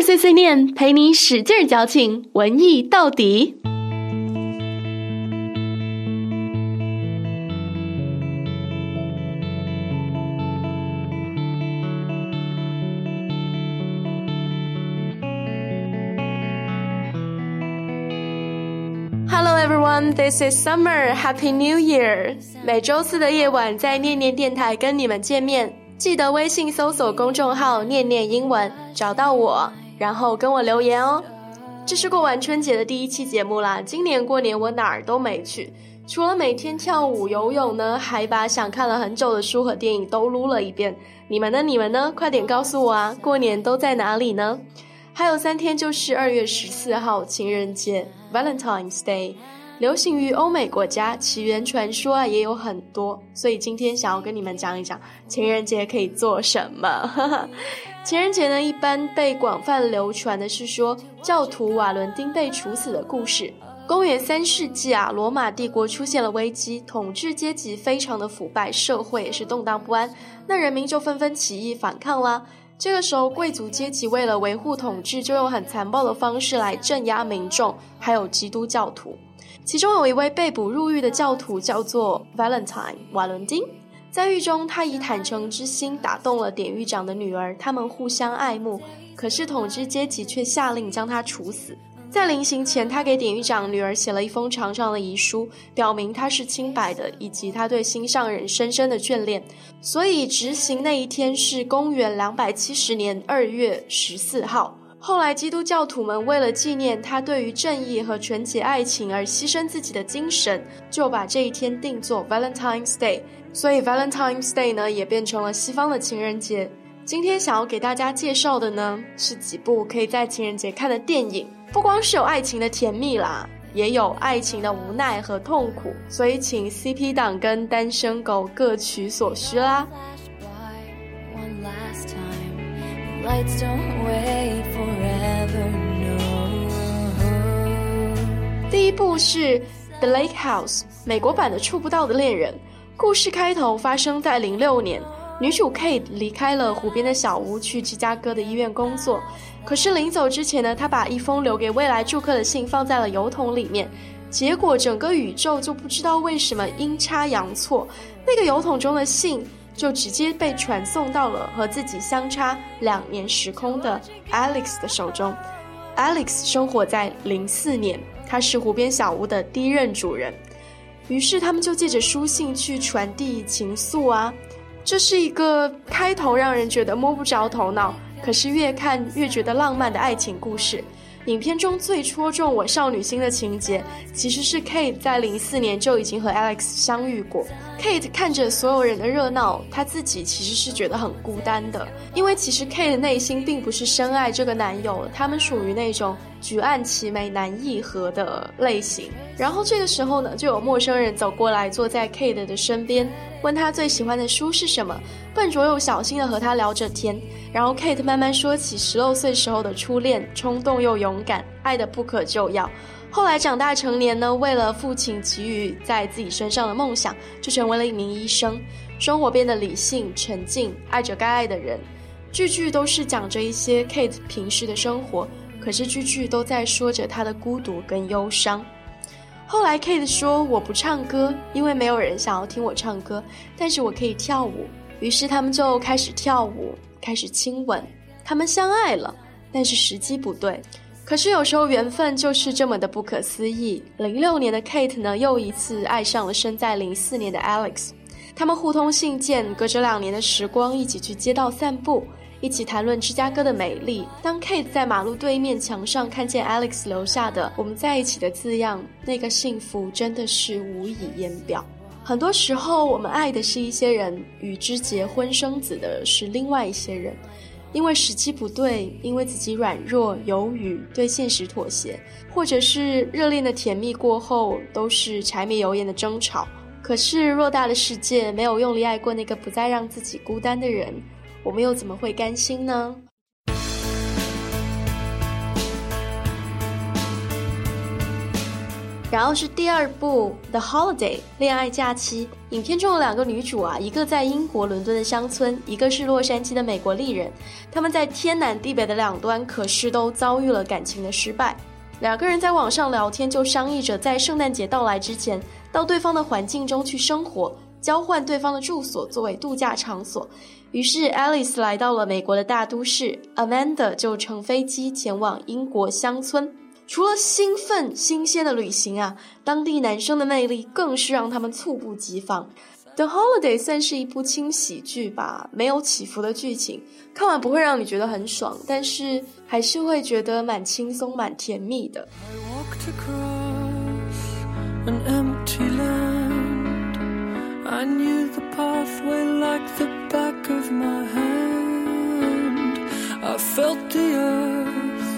碎碎念，陪你使劲矫情，文艺到底。Hello everyone, this is Summer. Happy New Year! 每周四的夜晚，在念念电台跟你们见面。记得微信搜索公众号“念念英文”，找到我，然后跟我留言哦。这是过完春节的第一期节目啦。今年过年我哪儿都没去，除了每天跳舞、游泳呢，还把想看了很久的书和电影都撸了一遍。你们呢？你们呢？快点告诉我啊！过年都在哪里呢？还有三天就是二月十四号情人节 （Valentine's Day）。流行于欧美国家，起源传说啊也有很多，所以今天想要跟你们讲一讲情人节可以做什么。情人节呢，一般被广泛流传的是说教徒瓦伦丁被处死的故事。公元三世纪啊，罗马帝国出现了危机，统治阶级非常的腐败，社会也是动荡不安，那人民就纷纷起义反抗啦。这个时候，贵族阶级为了维护统治，就用很残暴的方式来镇压民众，还有基督教徒。其中有一位被捕入狱的教徒，叫做 Valentine 瓦伦丁。在狱中，他以坦诚之心打动了典狱长的女儿，他们互相爱慕。可是统治阶级却下令将他处死。在临行前，他给典狱长女儿写了一封长长的遗书，表明他是清白的，以及他对心上人深深的眷恋。所以，执行那一天是公元两百七十年二月十四号。后来，基督教徒们为了纪念他对于正义和纯洁爱情而牺牲自己的精神，就把这一天定作 Valentine's Day。所以，Valentine's Day 呢也变成了西方的情人节。今天想要给大家介绍的呢是几部可以在情人节看的电影。不光是有爱情的甜蜜啦，也有爱情的无奈和痛苦。所以，请 CP 党跟单身狗各取所需啦。lights don't wait forever no 第一部是 The Lake House 美国版的触不到的恋人故事开头发生在零六年女主 Kate 离开了湖边的小屋去芝加哥的医院工作可是临走之前呢她把一封留给未来住客的信放在了邮筒里面结果整个宇宙就不知道为什么阴差阳错那个邮筒中的信就直接被传送到了和自己相差两年时空的 Alex 的手中。Alex 生活在零四年，他是湖边小屋的第一任主人。于是他们就借着书信去传递情愫啊。这是一个开头让人觉得摸不着头脑，可是越看越觉得浪漫的爱情故事。影片中最戳中我少女心的情节，其实是 Kate 在零四年就已经和 Alex 相遇过。Kate 看着所有人的热闹，她自己其实是觉得很孤单的，因为其实 Kate 内心并不是深爱这个男友，他们属于那种举案齐眉难议和的类型。然后这个时候呢，就有陌生人走过来，坐在 Kate 的身边。问他最喜欢的书是什么，笨拙又小心的和他聊着天，然后 Kate 慢慢说起十六岁时候的初恋，冲动又勇敢，爱的不可救药。后来长大成年呢，为了父亲给予在自己身上的梦想，就成为了一名医生，生活变得理性沉静，爱着该爱的人。句句都是讲着一些 Kate 平时的生活，可是句句都在说着他的孤独跟忧伤。后来，Kate 说：“我不唱歌，因为没有人想要听我唱歌，但是我可以跳舞。”于是他们就开始跳舞，开始亲吻，他们相爱了。但是时机不对。可是有时候缘分就是这么的不可思议。零六年的 Kate 呢，又一次爱上了生在零四年的 Alex，他们互通信件，隔着两年的时光，一起去街道散步。一起谈论芝加哥的美丽。当 Kate 在马路对面墙上看见 Alex 留下的“我们在一起”的字样，那个幸福真的是无以言表。很多时候，我们爱的是一些人，与之结婚生子的是另外一些人。因为时机不对，因为自己软弱、犹豫、对现实妥协，或者是热恋的甜蜜过后，都是柴米油盐的争吵。可是偌大的世界，没有用力爱过那个不再让自己孤单的人。我们又怎么会甘心呢？然后是第二部《The Holiday》恋爱假期。影片中的两个女主啊，一个在英国伦敦的乡村，一个是洛杉矶的美国丽人。他们在天南地北的两端，可是都遭遇了感情的失败。两个人在网上聊天，就商议着在圣诞节到来之前，到对方的环境中去生活，交换对方的住所作为度假场所。于是，Alice 来到了美国的大都市，Amanda 就乘飞机前往英国乡村。除了兴奋新鲜的旅行啊，当地男生的魅力更是让他们猝不及防。The Holiday 算是一部轻喜剧吧，没有起伏的剧情，看完不会让你觉得很爽，但是还是会觉得蛮轻松、蛮甜蜜的。I walk to cry。An empty land I knew the pathway like the back of my hand. I felt the earth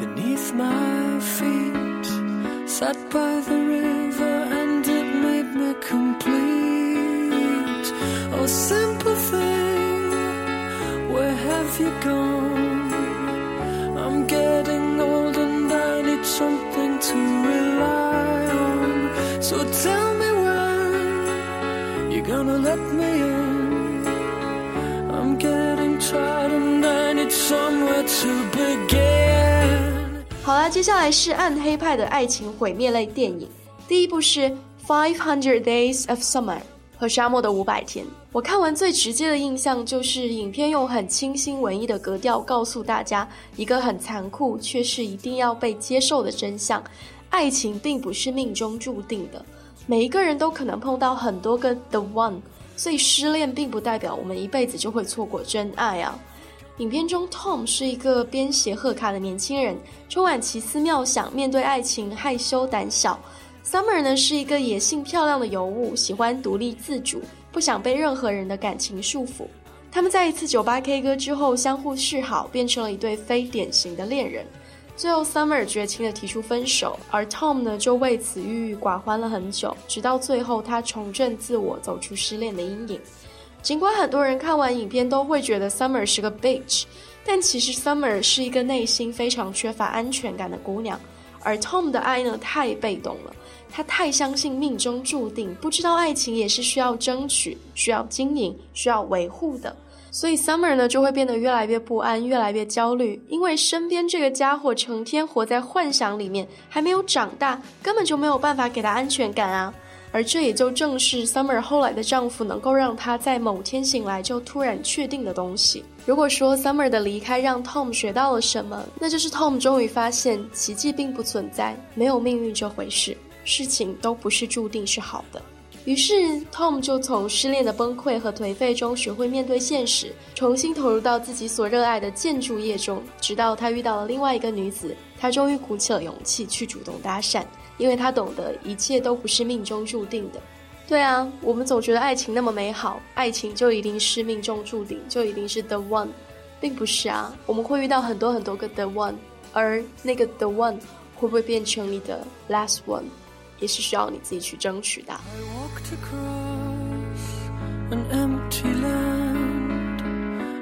beneath my feet. Sat by the river and it made me complete. Oh, simple thing, where have you gone? Gonna let me in. I'm getting tired and I need somewhere to begin. 好啦，接下来是暗黑派的爱情毁灭类电影。第一部是《Five Hundred Days of Summer》和《沙漠的五百天》。我看完最直接的印象就是，影片用很清新文艺的格调告诉大家一个很残酷却是一定要被接受的真相：爱情并不是命中注定的，每一个人都可能碰到很多个 The One，所以失恋并不代表我们一辈子就会错过真爱啊。影片中，Tom 是一个编写贺卡的年轻人，充满奇思妙想，面对爱情害羞胆小。Summer 呢是一个野性漂亮的尤物，喜欢独立自主，不想被任何人的感情束缚。他们在一次酒吧 K 歌之后相互示好，变成了一对非典型的恋人。最后，Summer 绝情的提出分手，而 Tom 呢就为此郁郁寡欢了很久，直到最后他重振自我，走出失恋的阴影。尽管很多人看完影片都会觉得 Summer 是个 bitch，但其实 Summer 是一个内心非常缺乏安全感的姑娘。而 Tom 的爱呢，太被动了，他太相信命中注定，不知道爱情也是需要争取、需要经营、需要维护的。所以 Summer 呢，就会变得越来越不安、越来越焦虑，因为身边这个家伙成天活在幻想里面，还没有长大，根本就没有办法给他安全感啊。而这也就正是 Summer 后来的丈夫能够让她在某天醒来就突然确定的东西。如果说 Summer 的离开让 Tom 学到了什么，那就是 Tom 终于发现奇迹并不存在，没有命运这回事，事情都不是注定是好的。于是 Tom 就从失恋的崩溃和颓废中学会面对现实，重新投入到自己所热爱的建筑业中，直到他遇到了另外一个女子，他终于鼓起了勇气去主动搭讪。因为他懂得一切都不是命中注定的，对啊，我们总觉得爱情那么美好，爱情就一定是命中注定，就一定是 the one，并不是啊，我们会遇到很多很多个 the one，而那个 the one 会不会变成你的 last one，也是需要你自己去争取的。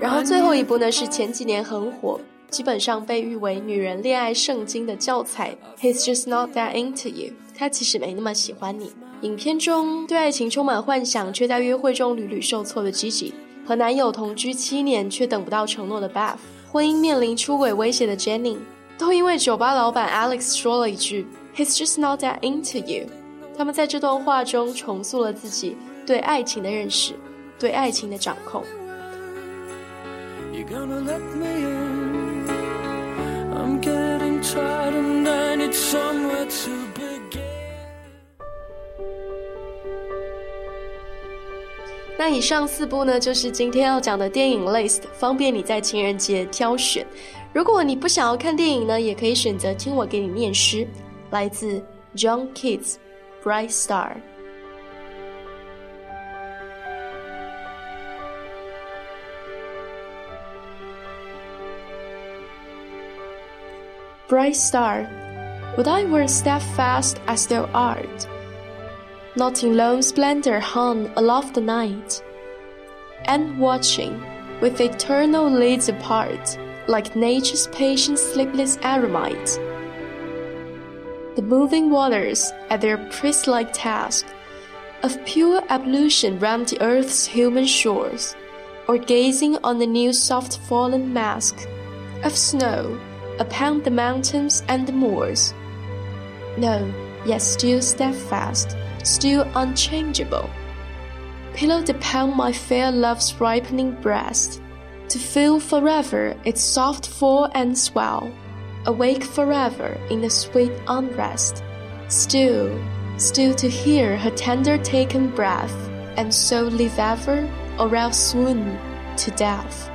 然后最后一部呢，是前几年很火。基本上被誉为女人恋爱圣经的教材。He's just not that into you。他其实没那么喜欢你。影片中对爱情充满幻想，却在约会中屡屡受挫的 Gigi，和男友同居七年却等不到承诺的 Beth，婚姻面临出轨威胁的 Jenny，都因为酒吧老板 Alex 说了一句 He's just not that into you。他们在这段话中重塑了自己对爱情的认识，对爱情的掌控。那以上四部呢，就是今天要讲的电影 list，方便你在情人节挑选。如果你不想要看电影呢，也可以选择听我给你念诗，来自 John Keats，《Bright Star》。bright star, would I were steadfast as thou art, not in lone splendor hung aloft the night, and watching, with eternal lids apart, like nature's patient sleepless eremite. The moving waters at their priest-like task of pure ablution round the earth's human shores, or gazing on the new soft fallen mask of snow upon the mountains and the moors. No, yet still steadfast, still unchangeable. Pillowed upon my fair love's ripening breast, to feel forever its soft fall and swell, awake forever in the sweet unrest, still, still to hear her tender taken breath, and so live ever, or else swoon to death.